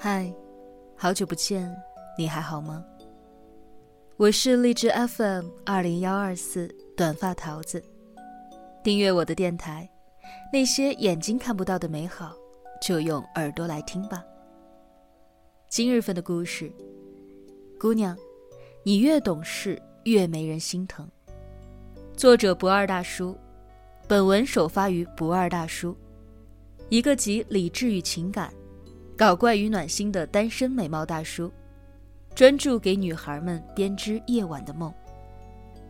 嗨，好久不见，你还好吗？我是荔枝 FM 二零幺二四短发桃子，订阅我的电台，那些眼睛看不到的美好，就用耳朵来听吧。今日份的故事，姑娘，你越懂事越没人心疼。作者不二大叔，本文首发于不二大叔，一个集理智与情感。搞怪与暖心的单身美貌大叔，专注给女孩们编织夜晚的梦。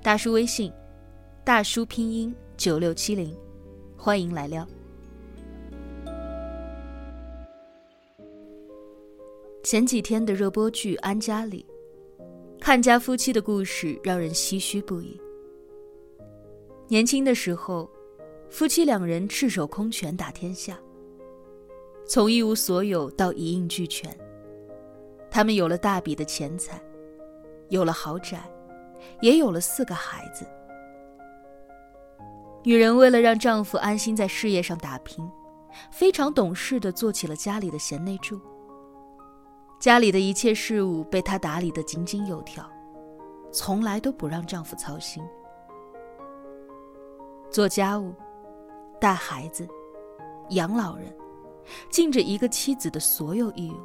大叔微信：大叔拼音九六七零，欢迎来撩。前几天的热播剧《安家》里，看家夫妻的故事让人唏嘘不已。年轻的时候，夫妻两人赤手空拳打天下。从一无所有到一应俱全，他们有了大笔的钱财，有了豪宅，也有了四个孩子。女人为了让丈夫安心在事业上打拼，非常懂事的做起了家里的贤内助。家里的一切事务被她打理的井井有条，从来都不让丈夫操心。做家务，带孩子，养老人。尽着一个妻子的所有义务，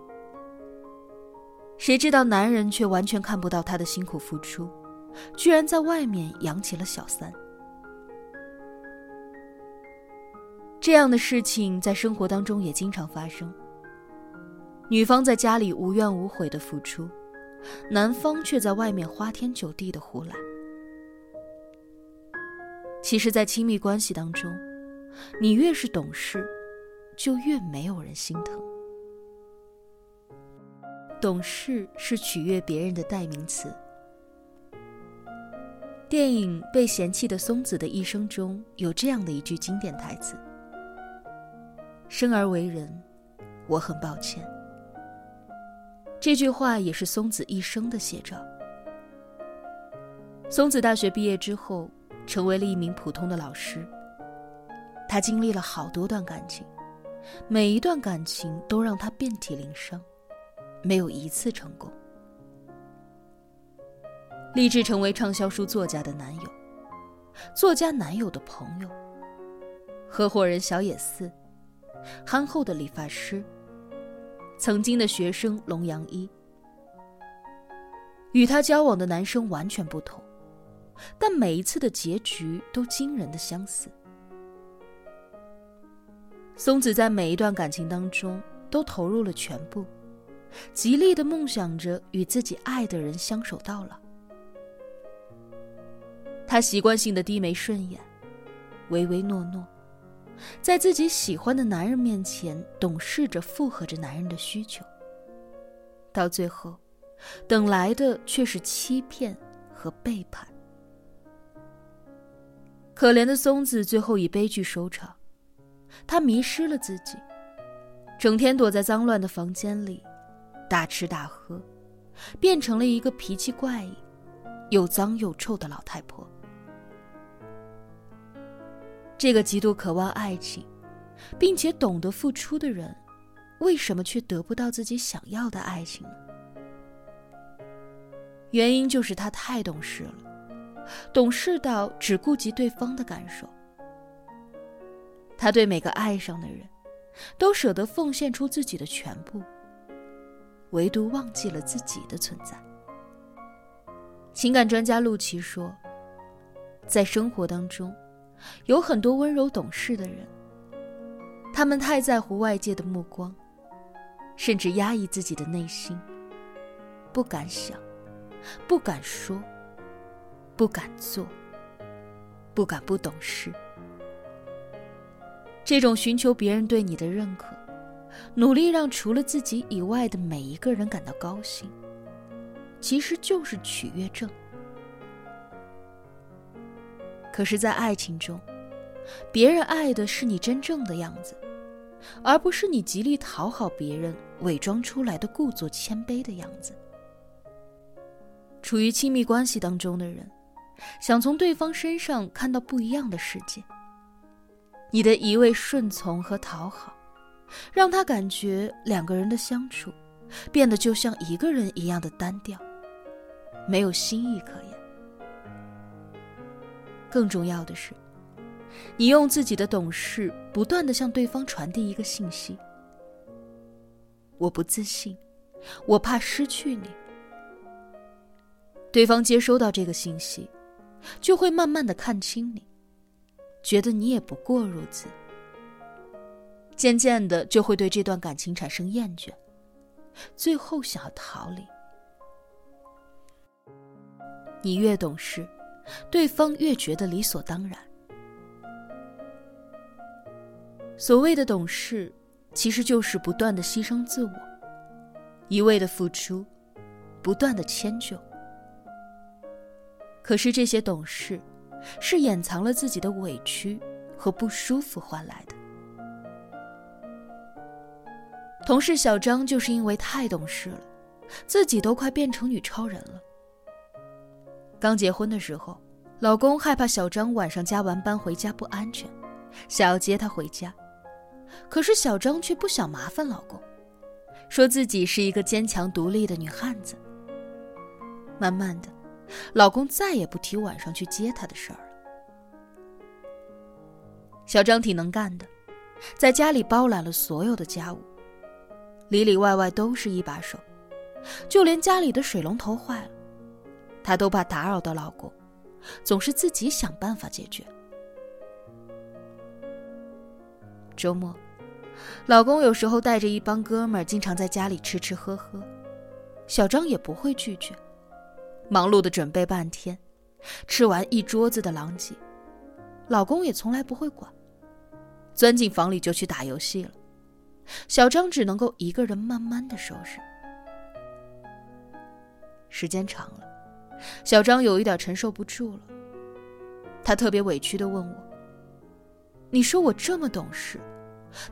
谁知道男人却完全看不到她的辛苦付出，居然在外面养起了小三。这样的事情在生活当中也经常发生。女方在家里无怨无悔的付出，男方却在外面花天酒地的胡来。其实，在亲密关系当中，你越是懂事。就越没有人心疼。懂事是取悦别人的代名词。电影《被嫌弃的松子的一生》中有这样的一句经典台词：“生而为人，我很抱歉。”这句话也是松子一生的写照。松子大学毕业之后，成为了一名普通的老师。他经历了好多段感情。每一段感情都让他遍体鳞伤，没有一次成功。立志成为畅销书作家的男友，作家男友的朋友，合伙人小野寺，憨厚的理发师，曾经的学生龙阳一，与他交往的男生完全不同，但每一次的结局都惊人的相似。松子在每一段感情当中都投入了全部，极力的梦想着与自己爱的人相守到老。她习惯性的低眉顺眼，唯唯诺诺，在自己喜欢的男人面前懂事着附和着男人的需求。到最后，等来的却是欺骗和背叛。可怜的松子最后以悲剧收场。他迷失了自己，整天躲在脏乱的房间里，大吃大喝，变成了一个脾气怪异、又脏又臭的老太婆。这个极度渴望爱情，并且懂得付出的人，为什么却得不到自己想要的爱情？原因就是他太懂事了，懂事到只顾及对方的感受。他对每个爱上的人，都舍得奉献出自己的全部，唯独忘记了自己的存在。情感专家陆琪说，在生活当中，有很多温柔懂事的人，他们太在乎外界的目光，甚至压抑自己的内心，不敢想，不敢说，不敢做，不敢不懂事。这种寻求别人对你的认可，努力让除了自己以外的每一个人感到高兴，其实就是取悦症。可是，在爱情中，别人爱的是你真正的样子，而不是你极力讨好别人、伪装出来的故作谦卑的样子。处于亲密关系当中的人，想从对方身上看到不一样的世界。你的一味顺从和讨好，让他感觉两个人的相处变得就像一个人一样的单调，没有新意可言。更重要的是，你用自己的懂事，不断的向对方传递一个信息：我不自信，我怕失去你。对方接收到这个信息，就会慢慢的看清你，觉得你也不过如此。渐渐的，就会对这段感情产生厌倦，最后想要逃离。你越懂事。对方越觉得理所当然。所谓的懂事，其实就是不断的牺牲自我，一味的付出，不断的迁就。可是这些懂事，是掩藏了自己的委屈和不舒服换来的。同事小张就是因为太懂事了，自己都快变成女超人了。刚结婚的时候，老公害怕小张晚上加完班回家不安全，想要接她回家。可是小张却不想麻烦老公，说自己是一个坚强独立的女汉子。慢慢的，老公再也不提晚上去接她的事儿了。小张挺能干的，在家里包揽了所有的家务，里里外外都是一把手，就连家里的水龙头坏了。她都怕打扰到老公，总是自己想办法解决。周末，老公有时候带着一帮哥们儿，经常在家里吃吃喝喝，小张也不会拒绝，忙碌的准备半天，吃完一桌子的狼藉，老公也从来不会管，钻进房里就去打游戏了，小张只能够一个人慢慢的收拾。时间长了。小张有一点承受不住了，他特别委屈的问我：“你说我这么懂事，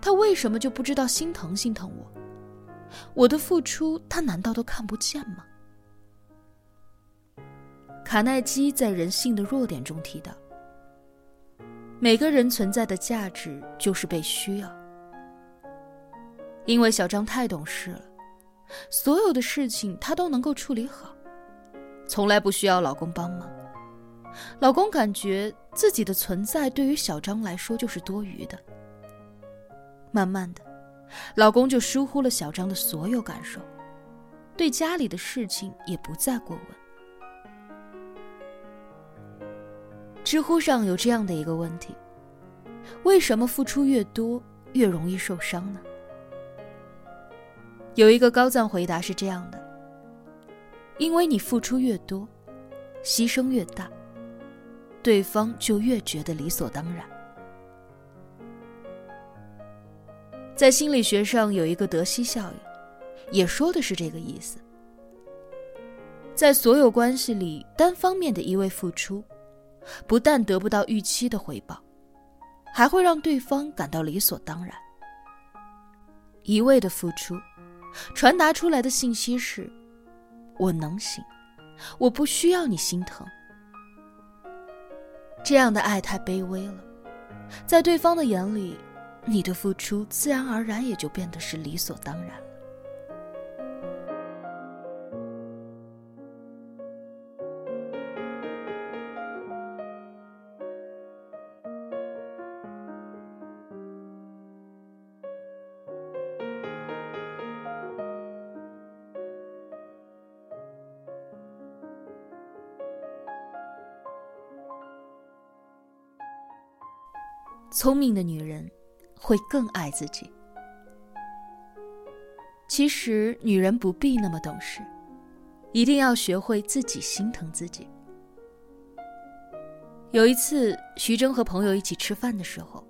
他为什么就不知道心疼心疼我？我的付出，他难道都看不见吗？”卡耐基在《人性的弱点》中提到：“每个人存在的价值就是被需要。”因为小张太懂事了，所有的事情他都能够处理好。从来不需要老公帮忙，老公感觉自己的存在对于小张来说就是多余的。慢慢的，老公就疏忽了小张的所有感受，对家里的事情也不再过问。知乎上有这样的一个问题：为什么付出越多越容易受伤呢？有一个高赞回答是这样的。因为你付出越多，牺牲越大，对方就越觉得理所当然。在心理学上有一个德西效应，也说的是这个意思。在所有关系里，单方面的一味付出，不但得不到预期的回报，还会让对方感到理所当然。一味的付出，传达出来的信息是。我能行，我不需要你心疼。这样的爱太卑微了，在对方的眼里，你的付出自然而然也就变得是理所当然。聪明的女人会更爱自己。其实，女人不必那么懂事，一定要学会自己心疼自己。有一次，徐峥和朋友一起吃饭的时候，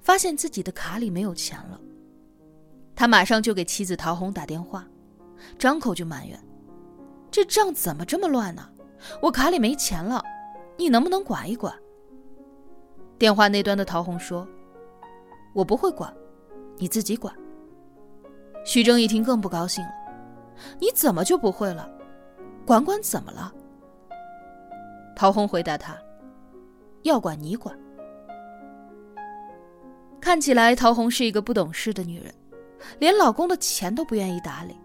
发现自己的卡里没有钱了，他马上就给妻子陶红打电话，张口就埋怨：“这账怎么这么乱呢？我卡里没钱了，你能不能管一管？”电话那端的陶红说：“我不会管，你自己管。”徐峥一听更不高兴了：“你怎么就不会了？管管怎么了？”陶红回答他：“要管你管。”看起来陶红是一个不懂事的女人，连老公的钱都不愿意打理，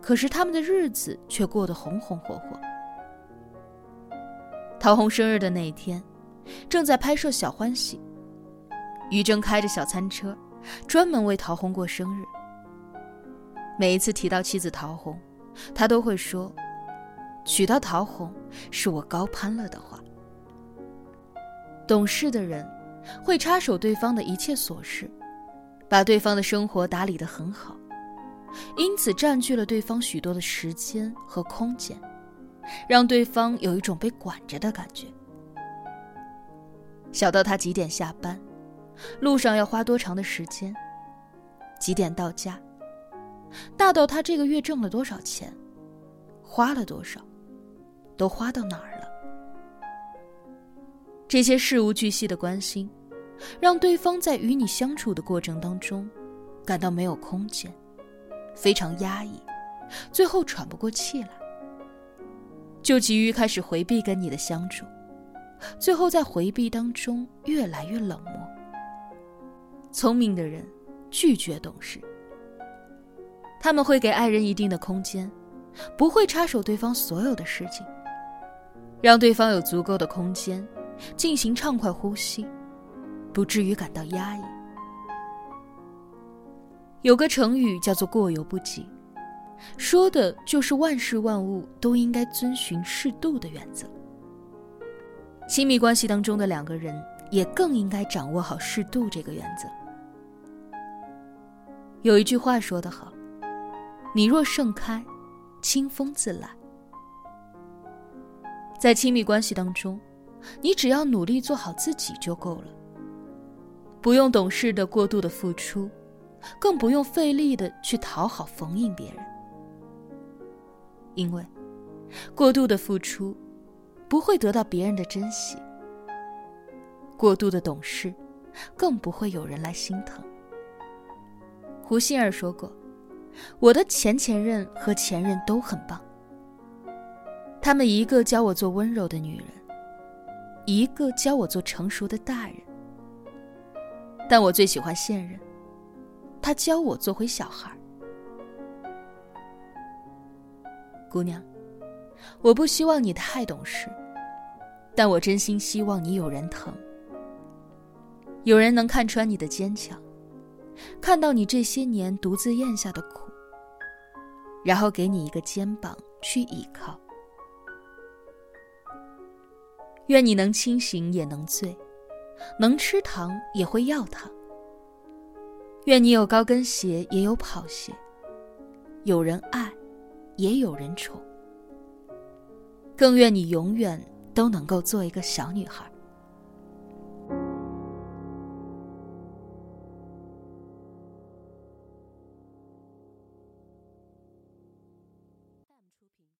可是他们的日子却过得红红火火。陶虹生日的那一天，正在拍摄《小欢喜》，于正开着小餐车，专门为陶虹过生日。每一次提到妻子陶虹，他都会说：“娶到陶虹是我高攀了的话。”懂事的人会插手对方的一切琐事，把对方的生活打理得很好，因此占据了对方许多的时间和空间，让对方有一种被管着的感觉。小到他几点下班，路上要花多长的时间，几点到家；大到他这个月挣了多少钱，花了多少，都花到哪儿了。这些事无巨细的关心，让对方在与你相处的过程当中，感到没有空间，非常压抑，最后喘不过气来，就急于开始回避跟你的相处，最后在回避当中越来越冷漠。聪明的人拒绝懂事，他们会给爱人一定的空间，不会插手对方所有的事情，让对方有足够的空间。进行畅快呼吸，不至于感到压抑。有个成语叫做“过犹不及”，说的就是万事万物都应该遵循适度的原则。亲密关系当中的两个人也更应该掌握好适度这个原则。有一句话说得好：“你若盛开，清风自来。”在亲密关系当中。你只要努力做好自己就够了，不用懂事的过度的付出，更不用费力的去讨好逢迎别人。因为，过度的付出，不会得到别人的珍惜；过度的懂事，更不会有人来心疼。胡杏儿说过：“我的前前任和前任都很棒，他们一个教我做温柔的女人。”一个教我做成熟的大人，但我最喜欢现任，他教我做回小孩。姑娘，我不希望你太懂事，但我真心希望你有人疼，有人能看穿你的坚强，看到你这些年独自咽下的苦，然后给你一个肩膀去依靠。愿你能清醒也能醉，能吃糖也会要糖。愿你有高跟鞋也有跑鞋，有人爱，也有人宠。更愿你永远都能够做一个小女孩。